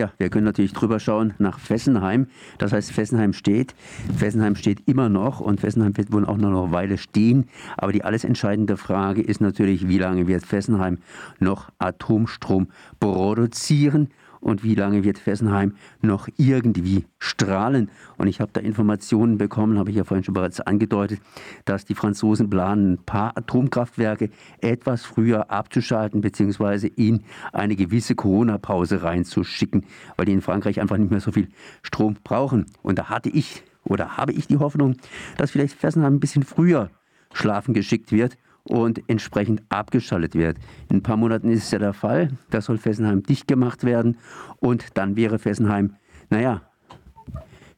Ja, wir können natürlich drüber schauen nach Fessenheim. Das heißt, Fessenheim steht. Fessenheim steht immer noch und Fessenheim wird wohl auch noch eine Weile stehen. Aber die alles entscheidende Frage ist natürlich, wie lange wird Fessenheim noch Atomstrom produzieren? Und wie lange wird Fessenheim noch irgendwie strahlen. Und ich habe da Informationen bekommen, habe ich ja vorhin schon bereits angedeutet, dass die Franzosen planen, ein paar Atomkraftwerke etwas früher abzuschalten, beziehungsweise in eine gewisse Corona-Pause reinzuschicken, weil die in Frankreich einfach nicht mehr so viel Strom brauchen. Und da hatte ich oder habe ich die Hoffnung, dass vielleicht Fessenheim ein bisschen früher schlafen geschickt wird und entsprechend abgeschaltet wird. In ein paar Monaten ist es ja der Fall. Da soll Fessenheim dicht gemacht werden und dann wäre Fessenheim, naja,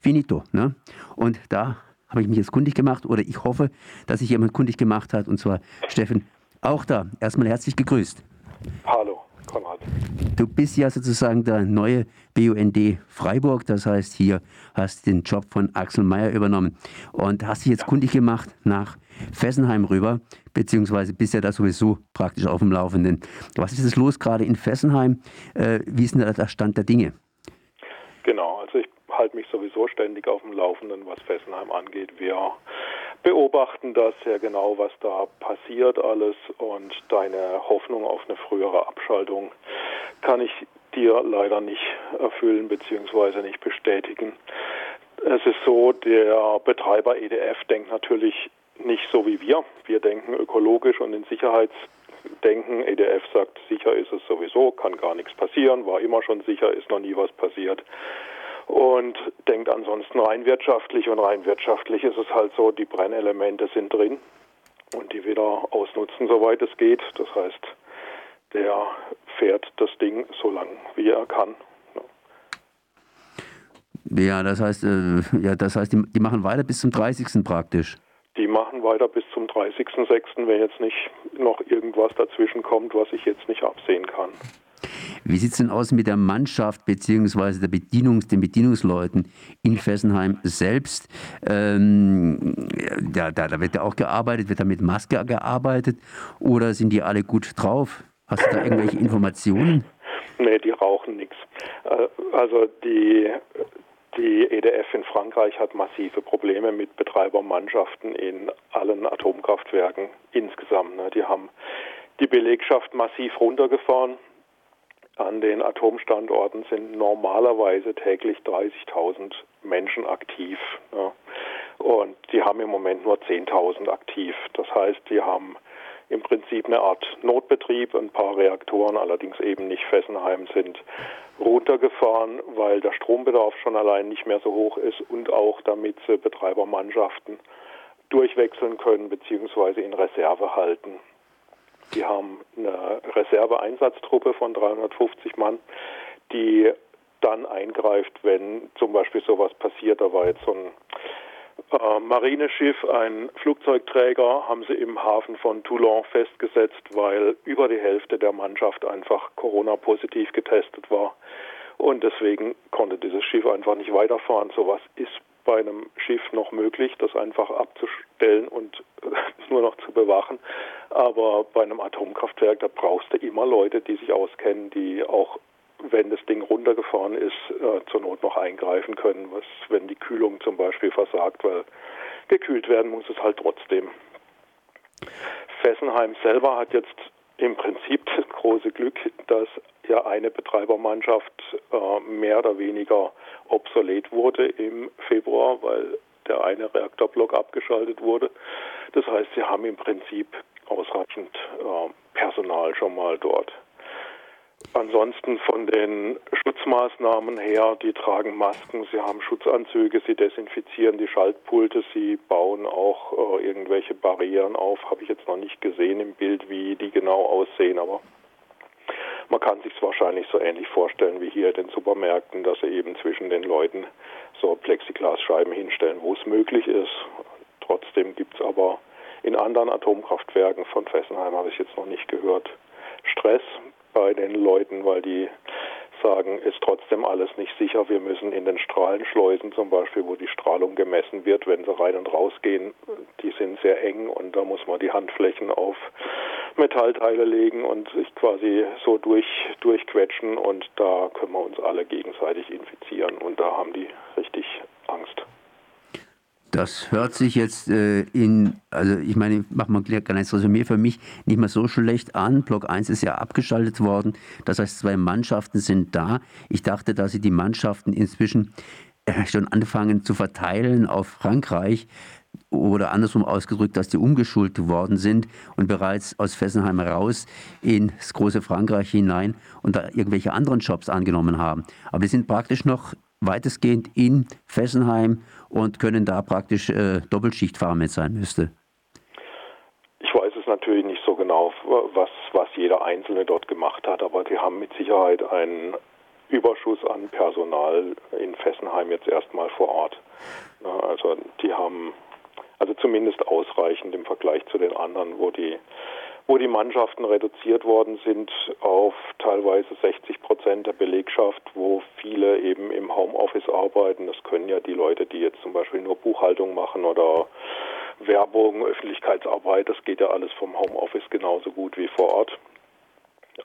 finito. Ne? Und da habe ich mich jetzt kundig gemacht oder ich hoffe, dass sich jemand kundig gemacht hat und zwar Steffen auch da. Erstmal herzlich gegrüßt. Hallo, Konrad. Du bist ja sozusagen der neue BUND Freiburg, das heißt, hier hast du den Job von Axel Mayer übernommen und hast dich jetzt kundig gemacht nach Fessenheim rüber, beziehungsweise bist ja da sowieso praktisch auf dem Laufenden. Was ist es los gerade in Fessenheim? Äh, wie ist denn der Stand der Dinge? Genau, also ich halte mich sowieso ständig auf dem Laufenden, was Fessenheim angeht. Wir beobachten das sehr genau, was da passiert alles und deine Hoffnung auf eine frühere Abschaltung kann ich dir leider nicht erfüllen bzw. nicht bestätigen. Es ist so, der Betreiber EDF denkt natürlich nicht so wie wir. Wir denken ökologisch und in Sicherheitsdenken. EDF sagt, sicher ist es sowieso, kann gar nichts passieren, war immer schon sicher, ist noch nie was passiert. Und denkt ansonsten rein wirtschaftlich und rein wirtschaftlich ist es halt so, die Brennelemente sind drin und die wieder ausnutzen, soweit es geht. Das heißt, der fährt das Ding so lang wie er kann. Ja, das heißt, äh, ja, das heißt, die, die machen weiter bis zum 30. praktisch. Die machen weiter bis zum 30.06., wenn jetzt nicht noch irgendwas dazwischen kommt, was ich jetzt nicht absehen kann. Wie sieht es denn aus mit der Mannschaft bzw. der Bedienungs-, den Bedienungsleuten in Fessenheim selbst? Ähm, da, da, da, wird ja auch gearbeitet, wird da mit Maske gearbeitet oder sind die alle gut drauf? Hast du da irgendwelche Informationen? Nee, die rauchen nichts. Äh, also die die EDF in Frankreich hat massive Probleme mit Betreibermannschaften in allen Atomkraftwerken insgesamt. Ne? Die haben die Belegschaft massiv runtergefahren. An den Atomstandorten sind normalerweise täglich 30.000 Menschen aktiv. Und die haben im Moment nur 10.000 aktiv. Das heißt, die haben im Prinzip eine Art Notbetrieb. Ein paar Reaktoren, allerdings eben nicht Fessenheim, sind runtergefahren, weil der Strombedarf schon allein nicht mehr so hoch ist und auch damit Betreibermannschaften durchwechseln können bzw. in Reserve halten. Die haben eine Reserveeinsatztruppe von 350 Mann, die dann eingreift, wenn zum Beispiel sowas passiert. Da war jetzt so ein äh, Marineschiff, ein Flugzeugträger, haben sie im Hafen von Toulon festgesetzt, weil über die Hälfte der Mannschaft einfach Corona-positiv getestet war. Und deswegen konnte dieses Schiff einfach nicht weiterfahren. Sowas ist bei einem Schiff noch möglich, das einfach abzustellen und äh, nur noch zu bewachen. Aber bei einem Atomkraftwerk, da brauchst du immer Leute, die sich auskennen, die auch wenn das Ding runtergefahren ist, äh, zur Not noch eingreifen können, was, wenn die Kühlung zum Beispiel versagt, weil gekühlt werden muss es halt trotzdem. Fessenheim selber hat jetzt im Prinzip das große Glück, dass ja eine Betreibermannschaft äh, mehr oder weniger obsolet wurde im Februar, weil der eine Reaktorblock abgeschaltet wurde. Das heißt, sie haben im Prinzip ausreichend äh, Personal schon mal dort. Ansonsten von den Schutzmaßnahmen her, die tragen Masken, sie haben Schutzanzüge, sie desinfizieren die Schaltpulte, sie bauen auch äh, irgendwelche Barrieren auf. Habe ich jetzt noch nicht gesehen im Bild, wie die genau aussehen, aber man kann sich es wahrscheinlich so ähnlich vorstellen wie hier in den Supermärkten, dass sie eben zwischen den Leuten so Plexiglasscheiben hinstellen, wo es möglich ist. Trotzdem gibt es aber in anderen Atomkraftwerken von Fessenheim, habe ich jetzt noch nicht gehört, Stress bei den Leuten, weil die sagen, ist trotzdem alles nicht sicher. Wir müssen in den Strahlenschleusen zum Beispiel, wo die Strahlung gemessen wird, wenn sie rein und raus gehen, die sind sehr eng und da muss man die Handflächen auf Metallteile legen und sich quasi so durch, durchquetschen und da können wir uns alle gegenseitig infizieren und da haben die richtig. Das hört sich jetzt äh, in, also ich meine, ich mache mal ein kleines Resümee für mich, nicht mal so schlecht an. Block 1 ist ja abgeschaltet worden. Das heißt, zwei Mannschaften sind da. Ich dachte, dass sie die Mannschaften inzwischen äh, schon anfangen zu verteilen auf Frankreich oder andersrum ausgedrückt, dass die umgeschult worden sind und bereits aus Fessenheim raus ins große Frankreich hinein und da irgendwelche anderen Jobs angenommen haben. Aber die sind praktisch noch weitestgehend in Fessenheim und können da praktisch äh, Doppelschichtfahrer mit sein müsste. Ich weiß es natürlich nicht so genau, was, was jeder Einzelne dort gemacht hat, aber die haben mit Sicherheit einen Überschuss an Personal in Fessenheim jetzt erstmal vor Ort. Also die haben also zumindest ausreichend im Vergleich zu den anderen, wo die wo die Mannschaften reduziert worden sind auf teilweise 60 Prozent der Belegschaft, wo viele eben im Homeoffice arbeiten. Das können ja die Leute, die jetzt zum Beispiel nur Buchhaltung machen oder Werbung, Öffentlichkeitsarbeit, das geht ja alles vom Homeoffice genauso gut wie vor Ort.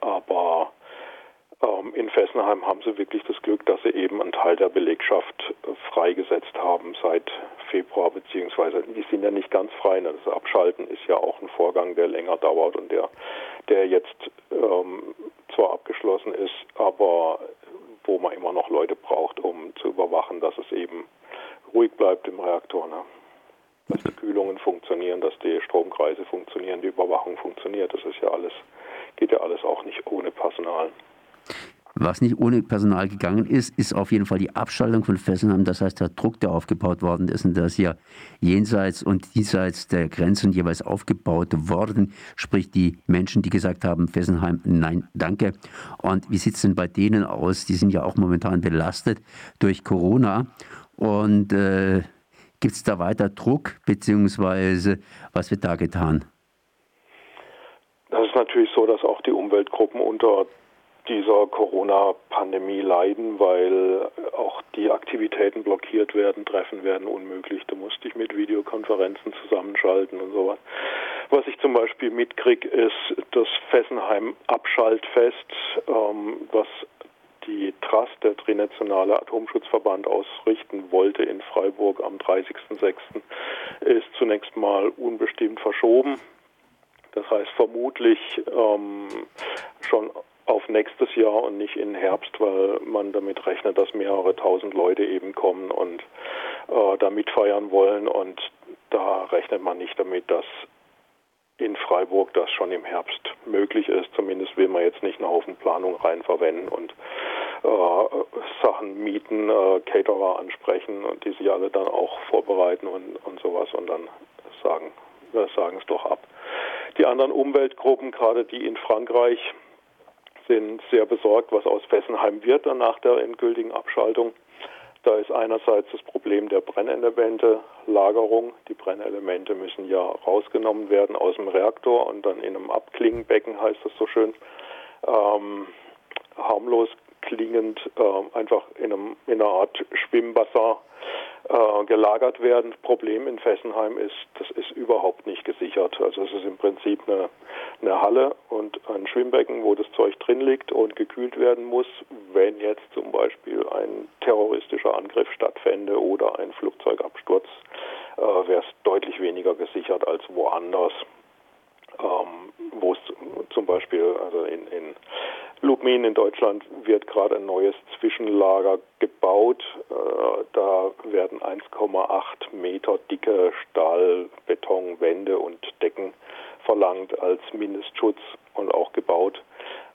Aber in Fessenheim haben sie wirklich das Glück, dass sie eben einen Teil der Belegschaft äh, freigesetzt haben seit Februar, beziehungsweise die sind ja nicht ganz frei. Ne? Das Abschalten ist ja auch ein Vorgang, der länger dauert und der, der jetzt ähm, zwar abgeschlossen ist, aber wo man immer noch Leute braucht, um zu überwachen, dass es eben ruhig bleibt im Reaktor. Ne? Dass die Kühlungen funktionieren, dass die Stromkreise funktionieren, die Überwachung funktioniert. Das ist ja alles, geht ja alles auch nicht ohne Personal. Was nicht ohne Personal gegangen ist, ist auf jeden Fall die Abschaltung von Fessenheim. Das heißt, der Druck, der aufgebaut worden ist und das hier jenseits und diesseits der Grenzen jeweils aufgebaut worden, sprich die Menschen, die gesagt haben, Fessenheim, nein, danke. Und wie sieht es denn bei denen aus? Die sind ja auch momentan belastet durch Corona. Und äh, gibt es da weiter Druck, beziehungsweise was wird da getan? Das ist natürlich so, dass auch die Umweltgruppen unter dieser Corona-Pandemie leiden, weil auch die Aktivitäten blockiert werden, Treffen werden unmöglich. Da musste ich mit Videokonferenzen zusammenschalten und sowas. Was ich zum Beispiel mitkriege, ist das Fessenheim-Abschaltfest, ähm, was die TRAS, der Trinationale Atomschutzverband, ausrichten wollte in Freiburg am 30.06., ist zunächst mal unbestimmt verschoben. Das heißt vermutlich ähm, schon auf nächstes Jahr und nicht in Herbst, weil man damit rechnet, dass mehrere tausend Leute eben kommen und äh, da mitfeiern wollen. Und da rechnet man nicht damit, dass in Freiburg das schon im Herbst möglich ist. Zumindest will man jetzt nicht einen Haufen Planung rein verwenden und äh, Sachen mieten, äh, Caterer ansprechen und die sich alle dann auch vorbereiten und, und sowas und dann sagen, wir sagen es doch ab. Die anderen Umweltgruppen, gerade die in Frankreich, sind sehr besorgt, was aus Fessenheim wird dann nach der endgültigen Abschaltung. Da ist einerseits das Problem der Brennelemente, Lagerung. Die Brennelemente müssen ja rausgenommen werden aus dem Reaktor und dann in einem Abklingenbecken, heißt das so schön, ähm, harmlos klingend, äh, einfach in, einem, in einer Art Schwimmbassin äh, gelagert werden. Problem in Fessenheim ist, das ist überhaupt nicht gesichert. Also es ist im Prinzip eine, eine Halle und ein Schwimmbecken, wo das Zeug drin liegt und gekühlt werden muss. Wenn jetzt zum Beispiel ein terroristischer Angriff stattfände oder ein Flugzeugabsturz, äh, wäre es deutlich weniger gesichert als woanders. Ähm, wo es zum Beispiel also in, in Lubmin in Deutschland wird gerade ein neues Zwischenlager gebaut. Äh, da werden 1,8 Meter dicke Stahlbetonwände und Decken verlangt als Mindestschutz und auch gebaut.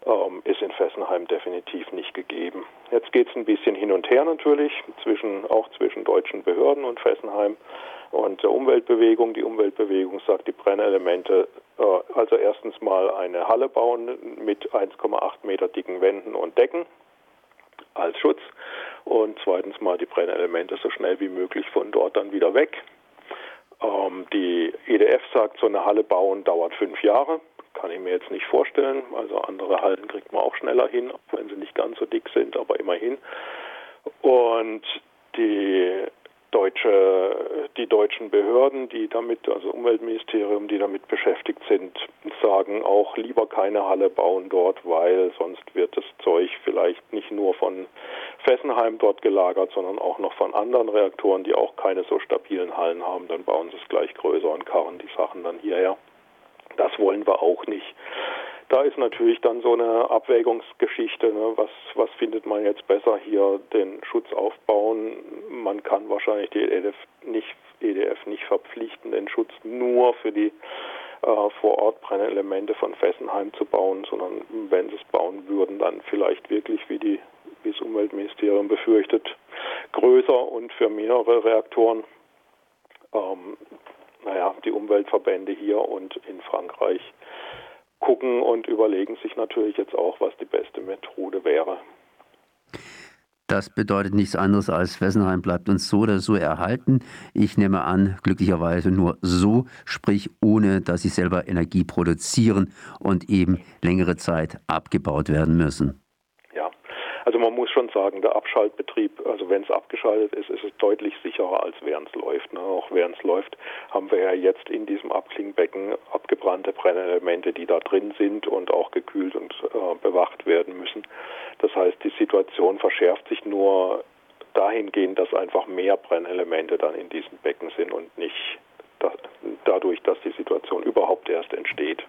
Ähm, ist in Fessenheim definitiv nicht gegeben. Jetzt geht es ein bisschen hin und her natürlich, zwischen, auch zwischen deutschen Behörden und Fessenheim und der Umweltbewegung. Die Umweltbewegung sagt, die Brennelemente, äh, also erstens mal eine Halle bauen mit 1,8 Meter dicken Wänden und Decken als Schutz und zweitens mal die Brennelemente so schnell wie möglich von dort dann wieder weg. Ähm, die EDF sagt, so eine Halle bauen dauert fünf Jahre. Kann ich mir jetzt nicht vorstellen. Also andere Hallen kriegt man auch schneller hin, wenn sie nicht ganz so dick sind, aber immerhin. Und die deutsche, die deutschen Behörden, die damit, also Umweltministerium, die damit beschäftigt sind, sagen auch lieber keine Halle bauen dort, weil sonst wird das Zeug vielleicht nicht nur von Fessenheim dort gelagert, sondern auch noch von anderen Reaktoren, die auch keine so stabilen Hallen haben. Dann bauen sie es gleich größer und karren die Sachen dann hierher. Das wollen wir auch nicht da ist natürlich dann so eine Abwägungsgeschichte. Ne? Was, was findet man jetzt besser hier, den Schutz aufbauen? Man kann wahrscheinlich die EDF nicht, EDF nicht verpflichten, den Schutz nur für die äh, vor Ort Brennelemente von Fessenheim zu bauen, sondern wenn sie es bauen würden, dann vielleicht wirklich, wie, die, wie das Umweltministerium befürchtet, größer und für mehrere Reaktoren. Ähm, naja, die Umweltverbände hier und in Frankreich gucken und überlegen sich natürlich jetzt auch, was die beste Methode wäre. Das bedeutet nichts anderes als Fessenheim bleibt uns so oder so erhalten. Ich nehme an, glücklicherweise nur so, sprich ohne, dass sie selber Energie produzieren und eben längere Zeit abgebaut werden müssen. Also man muss schon sagen, der Abschaltbetrieb, also wenn es abgeschaltet ist, ist es deutlich sicherer, als während es läuft. Ne? Auch während es läuft, haben wir ja jetzt in diesem Abklingbecken abgebrannte Brennelemente, die da drin sind und auch gekühlt und äh, bewacht werden müssen. Das heißt, die Situation verschärft sich nur dahingehend, dass einfach mehr Brennelemente dann in diesen Becken sind und nicht dadurch, dass die Situation überhaupt erst entsteht.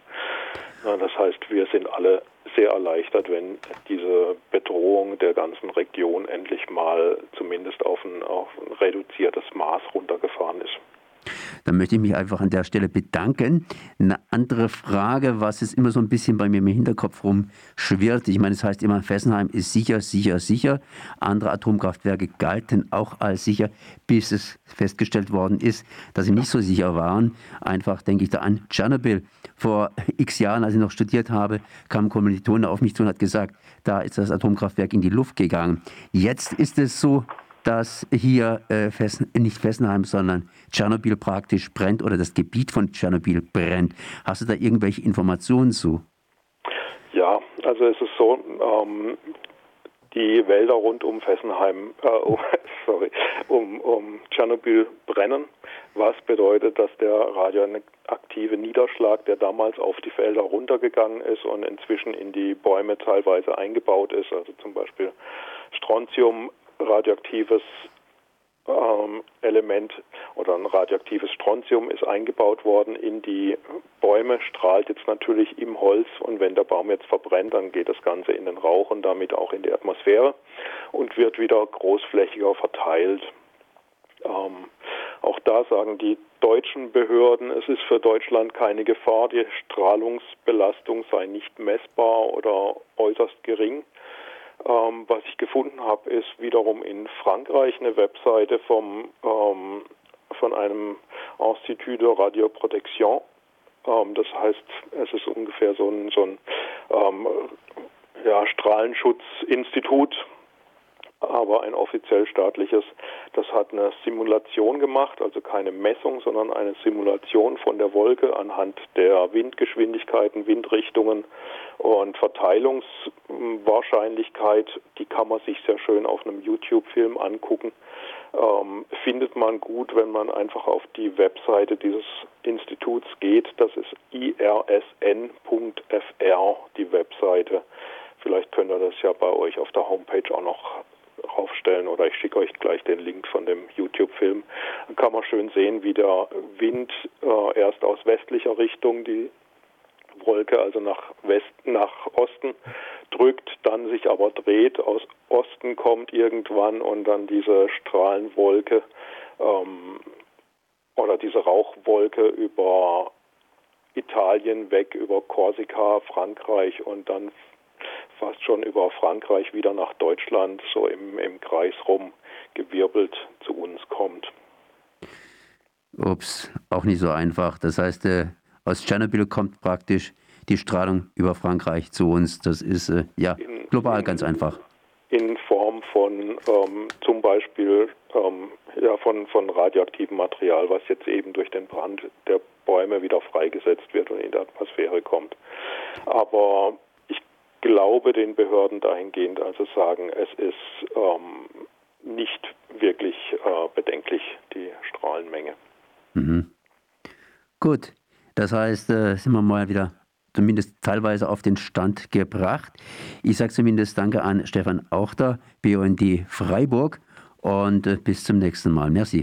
Das heißt, wir sind alle sehr erleichtert, wenn diese Bedrohung der ganzen Region endlich mal zumindest auf ein, auf ein reduziertes Maß runtergefahren ist. Dann möchte ich mich einfach an der Stelle bedanken. Eine andere Frage, was es immer so ein bisschen bei mir im Hinterkopf rumschwirrt. Ich meine, es heißt immer, Fessenheim ist sicher, sicher, sicher. Andere Atomkraftwerke galten auch als sicher, bis es festgestellt worden ist, dass sie nicht so sicher waren. Einfach denke ich da an Tschernobyl. Vor x Jahren, als ich noch studiert habe, kam ein Kommilitone auf mich zu und hat gesagt, da ist das Atomkraftwerk in die Luft gegangen. Jetzt ist es so, dass hier äh, Fessen, nicht Fessenheim, sondern Tschernobyl praktisch brennt oder das Gebiet von Tschernobyl brennt. Hast du da irgendwelche Informationen zu? Ja, also es ist so, ähm, die Wälder rund um Fessenheim, äh, um, sorry, um, um Tschernobyl brennen, was bedeutet, dass der radioaktive Niederschlag, der damals auf die Felder runtergegangen ist und inzwischen in die Bäume teilweise eingebaut ist, also zum Beispiel Strontium radioaktives ähm, Element oder ein radioaktives Strontium ist eingebaut worden in die Bäume, strahlt jetzt natürlich im Holz und wenn der Baum jetzt verbrennt, dann geht das Ganze in den Rauch und damit auch in die Atmosphäre und wird wieder großflächiger verteilt. Ähm, auch da sagen die deutschen Behörden, es ist für Deutschland keine Gefahr, die Strahlungsbelastung sei nicht messbar oder äußerst gering. Ähm, was ich gefunden habe, ist wiederum in Frankreich eine Webseite vom, ähm, von einem Institut de Radioprotection. Ähm, das heißt, es ist ungefähr so ein, so ein ähm, ja, Strahlenschutzinstitut, aber ein offiziell staatliches. Das hat eine Simulation gemacht, also keine Messung, sondern eine Simulation von der Wolke anhand der Windgeschwindigkeiten, Windrichtungen und Verteilungswahrscheinlichkeit. Die kann man sich sehr schön auf einem YouTube-Film angucken. Ähm, findet man gut, wenn man einfach auf die Webseite dieses Instituts geht. Das ist irsn.fr, die Webseite. Vielleicht könnt ihr das ja bei euch auf der Homepage auch noch raufstellen oder ich schicke euch gleich den Link von dem YouTube-Film. Dann kann man schön sehen, wie der Wind äh, erst aus westlicher Richtung die Wolke, also nach Westen, nach Osten drückt, dann sich aber dreht, aus Osten kommt irgendwann und dann diese Strahlenwolke ähm, oder diese Rauchwolke über Italien weg, über Korsika, Frankreich und dann fast schon über Frankreich wieder nach Deutschland so im, im Kreis rum gewirbelt zu uns kommt. Ups, auch nicht so einfach. Das heißt, äh, aus Tschernobyl kommt praktisch die Strahlung über Frankreich zu uns. Das ist äh, ja in, global in, ganz einfach. In Form von ähm, zum Beispiel ähm, ja, von, von radioaktivem Material, was jetzt eben durch den Brand der Bäume wieder freigesetzt wird und in die Atmosphäre kommt. Aber glaube den Behörden dahingehend also sagen, es ist ähm, nicht wirklich äh, bedenklich, Mhm. Gut, das heißt, äh, sind wir mal wieder zumindest teilweise auf den Stand gebracht. Ich sage zumindest Danke an Stefan Auchter, BUND Freiburg und äh, bis zum nächsten Mal. Merci.